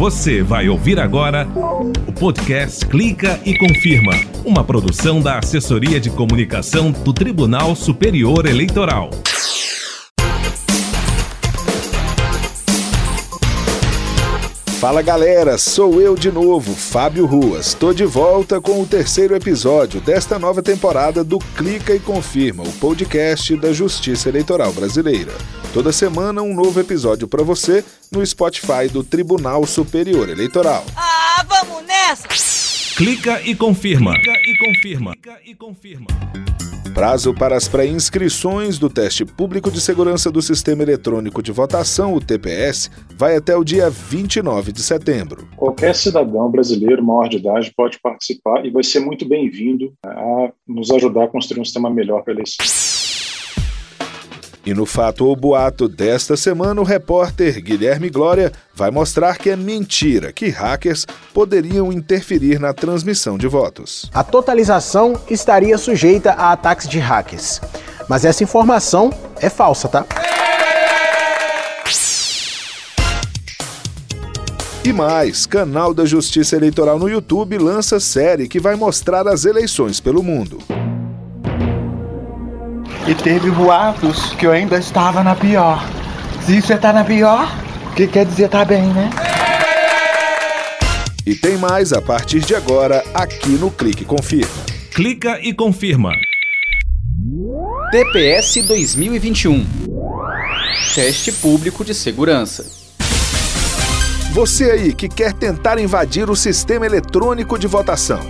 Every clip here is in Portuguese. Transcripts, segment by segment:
Você vai ouvir agora o podcast Clica e Confirma, uma produção da Assessoria de Comunicação do Tribunal Superior Eleitoral. Fala galera, sou eu de novo, Fábio Ruas. Estou de volta com o terceiro episódio desta nova temporada do Clica e Confirma, o podcast da Justiça Eleitoral Brasileira. Toda semana um novo episódio para você no Spotify do Tribunal Superior Eleitoral. Ah, vamos nessa! Clica e confirma. Clica e confirma. Clica e confirma. Prazo para as pré-inscrições do Teste Público de Segurança do Sistema Eletrônico de Votação, o TPS, vai até o dia 29 de setembro. Qualquer cidadão brasileiro maior de idade pode participar e vai ser muito bem-vindo a nos ajudar a construir um sistema melhor para a eleição. E no fato ou boato desta semana, o repórter Guilherme Glória vai mostrar que é mentira que hackers poderiam interferir na transmissão de votos. A totalização estaria sujeita a ataques de hackers. Mas essa informação é falsa, tá? E mais, canal da Justiça Eleitoral no YouTube lança série que vai mostrar as eleições pelo mundo. E teve boatos que eu ainda estava na pior. Se você tá na pior, o que quer dizer tá bem, né? E tem mais a partir de agora aqui no Clique Confirma. Clica e confirma. TPS 2021 Teste Público de Segurança. Você aí que quer tentar invadir o sistema eletrônico de votação.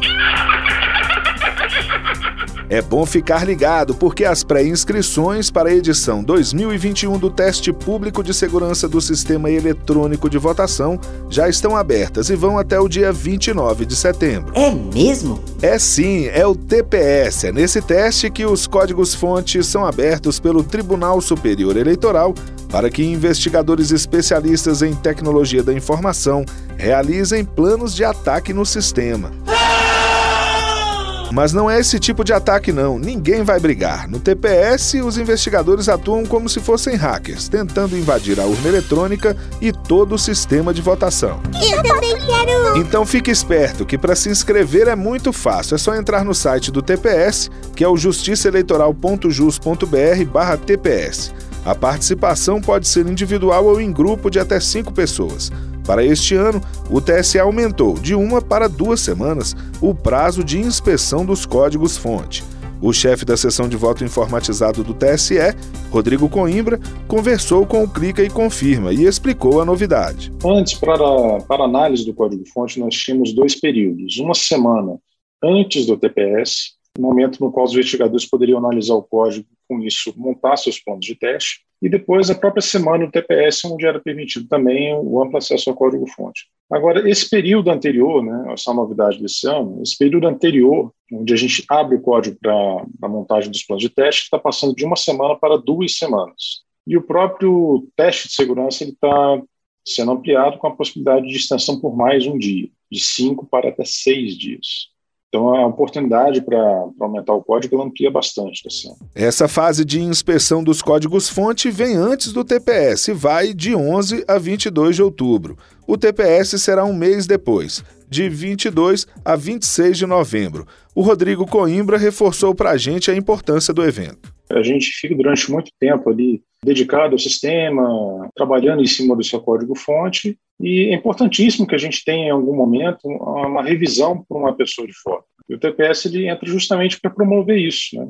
É bom ficar ligado porque as pré-inscrições para a edição 2021 do Teste Público de Segurança do Sistema Eletrônico de Votação já estão abertas e vão até o dia 29 de setembro. É mesmo? É sim, é o TPS. É nesse teste que os códigos-fontes são abertos pelo Tribunal Superior Eleitoral para que investigadores especialistas em tecnologia da informação realizem planos de ataque no sistema. Mas não é esse tipo de ataque, não. Ninguém vai brigar. No TPS, os investigadores atuam como se fossem hackers, tentando invadir a urna eletrônica e todo o sistema de votação. Eu também quero! Então fique esperto que para se inscrever é muito fácil. É só entrar no site do TPS, que é o justiçaeleitoral.jus.br/tps. A participação pode ser individual ou em grupo de até cinco pessoas. Para este ano, o TSE aumentou de uma para duas semanas o prazo de inspeção dos códigos-fonte. O chefe da seção de voto informatizado do TSE, Rodrigo Coimbra, conversou com o Clica e Confirma e explicou a novidade. Antes, para, para análise do código-fonte, nós tínhamos dois períodos. Uma semana antes do TPS, momento no qual os investigadores poderiam analisar o código, com isso montar seus pontos de teste, e depois a própria semana do TPS, onde era permitido também o amplo acesso ao código-fonte. Agora, esse período anterior, né, essa novidade desse ano, esse período anterior, onde a gente abre o código para a montagem dos planos de teste, está passando de uma semana para duas semanas. E o próprio teste de segurança está sendo ampliado com a possibilidade de extensão por mais um dia, de cinco para até seis dias. Então, a oportunidade para aumentar o código amplia bastante. Assim. Essa fase de inspeção dos códigos-fonte vem antes do TPS e vai de 11 a 22 de outubro. O TPS será um mês depois, de 22 a 26 de novembro. O Rodrigo Coimbra reforçou para a gente a importância do evento. A gente fica durante muito tempo ali dedicado ao sistema, trabalhando em cima do seu código-fonte, e é importantíssimo que a gente tenha em algum momento uma revisão por uma pessoa de fora. E o TPS ele entra justamente para promover isso. Né?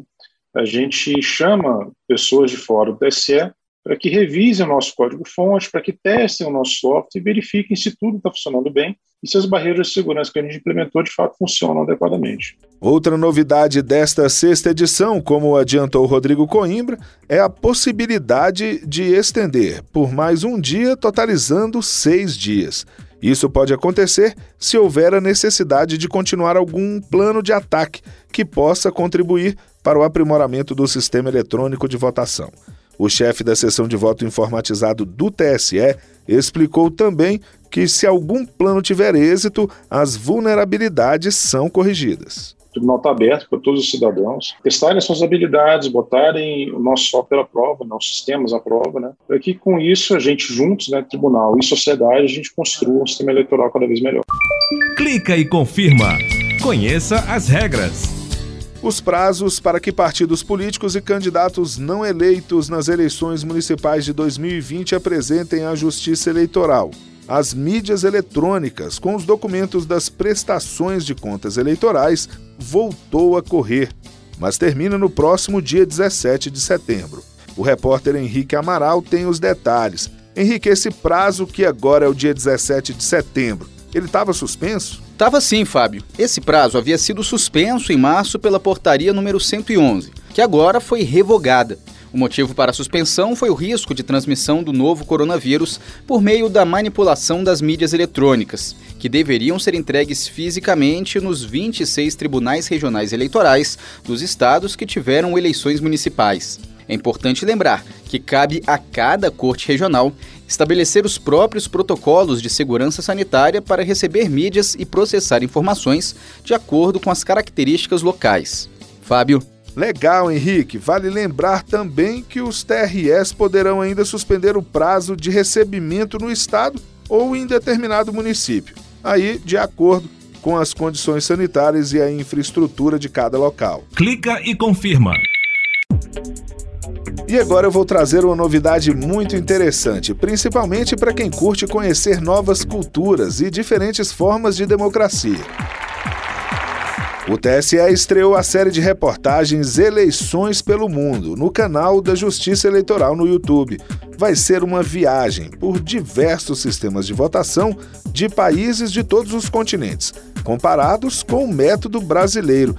A gente chama pessoas de fora do TSE para que revisem o nosso código-fonte, para que testem o nosso software e verifiquem se tudo está funcionando bem e se as barreiras de segurança que a gente implementou de fato funcionam adequadamente. Outra novidade desta sexta edição, como adiantou Rodrigo Coimbra, é a possibilidade de estender por mais um dia, totalizando seis dias. Isso pode acontecer se houver a necessidade de continuar algum plano de ataque que possa contribuir para o aprimoramento do sistema eletrônico de votação. O chefe da seção de voto informatizado do TSE explicou também que, se algum plano tiver êxito, as vulnerabilidades são corrigidas. O tribunal está aberto para todos os cidadãos testarem suas habilidades, botarem o nosso software à prova, nossos sistemas à prova, né? Para que com isso a gente juntos, né, tribunal e sociedade, a gente construa um sistema eleitoral cada vez melhor. Clica e confirma. Conheça as regras. Os prazos para que partidos políticos e candidatos não eleitos nas eleições municipais de 2020 apresentem à Justiça Eleitoral as mídias eletrônicas com os documentos das prestações de contas eleitorais voltou a correr, mas termina no próximo dia 17 de setembro. O repórter Henrique Amaral tem os detalhes. Henrique, esse prazo que agora é o dia 17 de setembro, ele estava suspenso? Tava sim, Fábio. Esse prazo havia sido suspenso em março pela portaria número 111, que agora foi revogada. O motivo para a suspensão foi o risco de transmissão do novo coronavírus por meio da manipulação das mídias eletrônicas, que deveriam ser entregues fisicamente nos 26 tribunais regionais eleitorais dos estados que tiveram eleições municipais. É importante lembrar que cabe a cada corte regional estabelecer os próprios protocolos de segurança sanitária para receber mídias e processar informações de acordo com as características locais. Fábio. Legal, Henrique. Vale lembrar também que os TRS poderão ainda suspender o prazo de recebimento no estado ou em determinado município, aí de acordo com as condições sanitárias e a infraestrutura de cada local. Clica e confirma. E agora eu vou trazer uma novidade muito interessante, principalmente para quem curte conhecer novas culturas e diferentes formas de democracia. O TSE estreou a série de reportagens Eleições pelo Mundo no canal da Justiça Eleitoral no YouTube. Vai ser uma viagem por diversos sistemas de votação de países de todos os continentes, comparados com o método brasileiro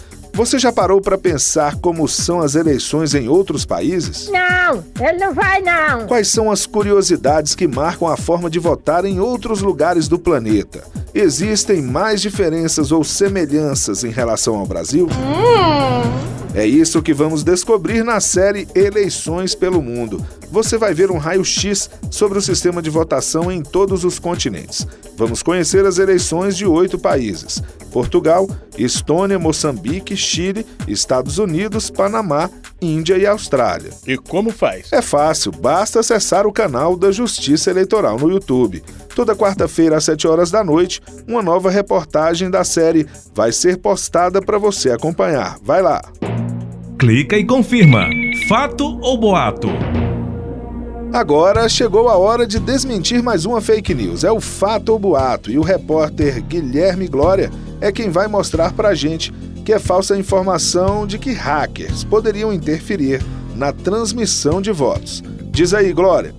você já parou para pensar como são as eleições em outros países? Não, ele não vai não. Quais são as curiosidades que marcam a forma de votar em outros lugares do planeta? Existem mais diferenças ou semelhanças em relação ao Brasil? Hum. É isso que vamos descobrir na série Eleições pelo Mundo. Você vai ver um raio-x sobre o sistema de votação em todos os continentes. Vamos conhecer as eleições de oito países: Portugal, Estônia, Moçambique, Chile, Estados Unidos, Panamá, Índia e Austrália. E como faz? É fácil, basta acessar o canal da Justiça Eleitoral no YouTube. Toda quarta-feira às 7 horas da noite, uma nova reportagem da série vai ser postada para você acompanhar. Vai lá clica e confirma. Fato ou boato? Agora chegou a hora de desmentir mais uma fake news. É o fato ou boato. E o repórter Guilherme Glória é quem vai mostrar pra gente que é falsa a informação de que hackers poderiam interferir na transmissão de votos. Diz aí, Glória.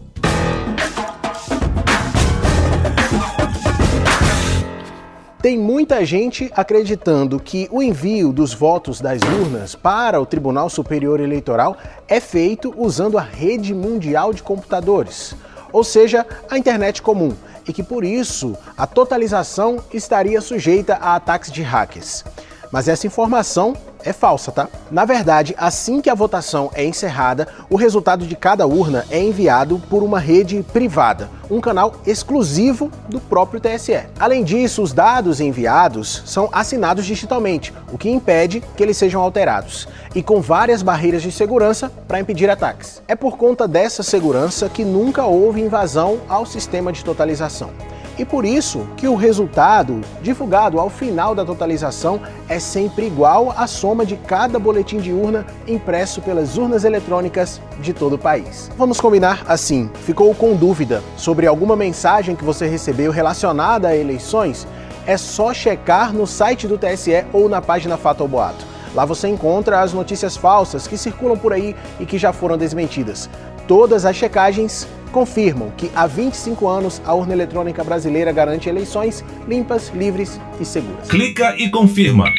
Tem muita gente acreditando que o envio dos votos das urnas para o Tribunal Superior Eleitoral é feito usando a rede mundial de computadores, ou seja, a internet comum, e que por isso a totalização estaria sujeita a ataques de hackers. Mas essa informação é falsa, tá? Na verdade, assim que a votação é encerrada, o resultado de cada urna é enviado por uma rede privada, um canal exclusivo do próprio TSE. Além disso, os dados enviados são assinados digitalmente, o que impede que eles sejam alterados, e com várias barreiras de segurança para impedir ataques. É por conta dessa segurança que nunca houve invasão ao sistema de totalização e por isso que o resultado divulgado ao final da totalização é sempre igual à soma de cada boletim de urna impresso pelas urnas eletrônicas de todo o país. Vamos combinar assim: ficou com dúvida sobre alguma mensagem que você recebeu relacionada a eleições? É só checar no site do TSE ou na página Fato ou Boato. Lá você encontra as notícias falsas que circulam por aí e que já foram desmentidas. Todas as checagens confirmam que há 25 anos a urna eletrônica brasileira garante eleições limpas, livres e seguras. Clica e confirma.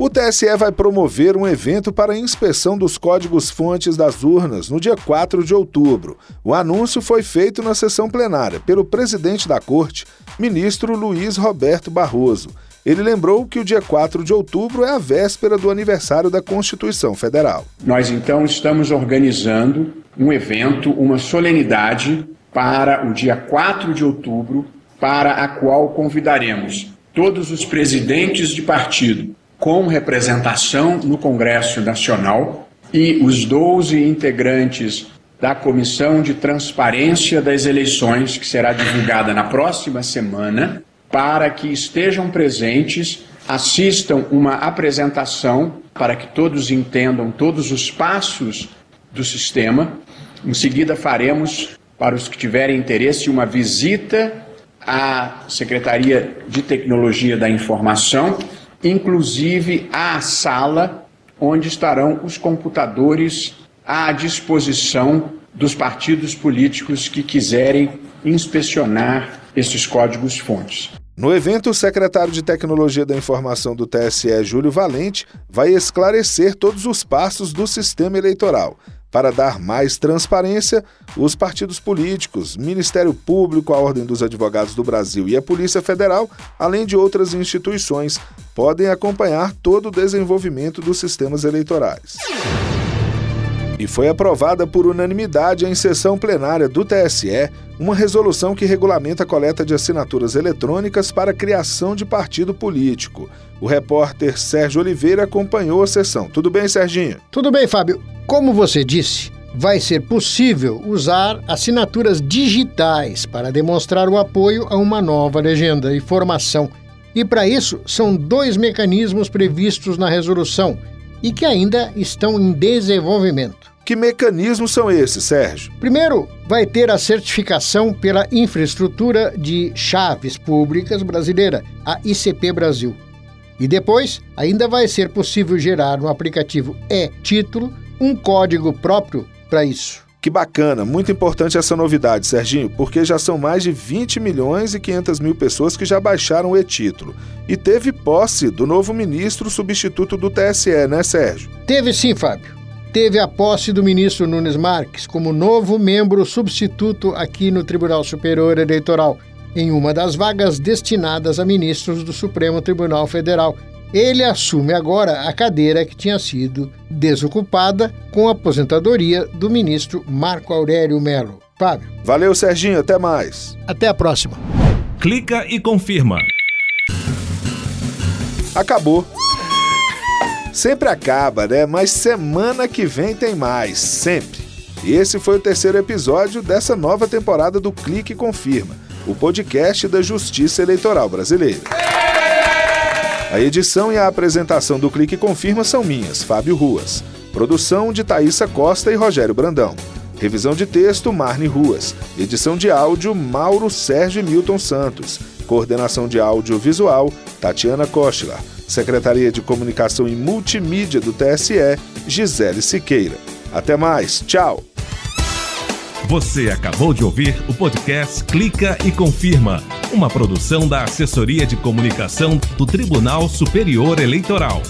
O TSE vai promover um evento para a inspeção dos códigos-fontes das urnas no dia 4 de outubro. O anúncio foi feito na sessão plenária pelo presidente da Corte, ministro Luiz Roberto Barroso. Ele lembrou que o dia 4 de outubro é a véspera do aniversário da Constituição Federal. Nós então estamos organizando um evento, uma solenidade para o dia 4 de outubro, para a qual convidaremos todos os presidentes de partido com representação no Congresso Nacional e os 12 integrantes da Comissão de Transparência das Eleições, que será divulgada na próxima semana, para que estejam presentes, assistam uma apresentação para que todos entendam todos os passos do sistema. Em seguida, faremos, para os que tiverem interesse, uma visita à Secretaria de Tecnologia da Informação, inclusive à sala onde estarão os computadores à disposição dos partidos políticos que quiserem inspecionar esses códigos-fontes. No evento, o secretário de Tecnologia da Informação do TSE, Júlio Valente, vai esclarecer todos os passos do sistema eleitoral. Para dar mais transparência, os partidos políticos, Ministério Público, a Ordem dos Advogados do Brasil e a Polícia Federal, além de outras instituições, podem acompanhar todo o desenvolvimento dos sistemas eleitorais e foi aprovada por unanimidade em sessão plenária do TSE uma resolução que regulamenta a coleta de assinaturas eletrônicas para a criação de partido político. O repórter Sérgio Oliveira acompanhou a sessão. Tudo bem, Serginho? Tudo bem, Fábio. Como você disse, vai ser possível usar assinaturas digitais para demonstrar o apoio a uma nova legenda e formação. E para isso, são dois mecanismos previstos na resolução e que ainda estão em desenvolvimento. Que mecanismos são esses, Sérgio? Primeiro, vai ter a certificação pela Infraestrutura de Chaves Públicas Brasileira, a ICP Brasil. E depois, ainda vai ser possível gerar no aplicativo e-título um código próprio para isso. Que bacana, muito importante essa novidade, Serginho, porque já são mais de 20 milhões e 500 mil pessoas que já baixaram o e-título. E teve posse do novo ministro substituto do TSE, né, Sérgio? Teve sim, Fábio. Teve a posse do ministro Nunes Marques como novo membro substituto aqui no Tribunal Superior Eleitoral, em uma das vagas destinadas a ministros do Supremo Tribunal Federal ele assume agora a cadeira que tinha sido desocupada com a aposentadoria do ministro Marco Aurélio Melo. Fábio. Valeu, Serginho. Até mais. Até a próxima. Clica e confirma. Acabou. Sempre acaba, né? Mas semana que vem tem mais. Sempre. E esse foi o terceiro episódio dessa nova temporada do Clique e Confirma, o podcast da Justiça Eleitoral Brasileira. A edição e a apresentação do Clique Confirma são minhas, Fábio Ruas. Produção de Thaisa Costa e Rogério Brandão. Revisão de texto, Marne Ruas. Edição de áudio, Mauro Sérgio Milton Santos. Coordenação de áudio visual, Tatiana Kochler. Secretaria de Comunicação e Multimídia do TSE, Gisele Siqueira. Até mais, tchau! Você acabou de ouvir o podcast Clica e Confirma, uma produção da Assessoria de Comunicação do Tribunal Superior Eleitoral.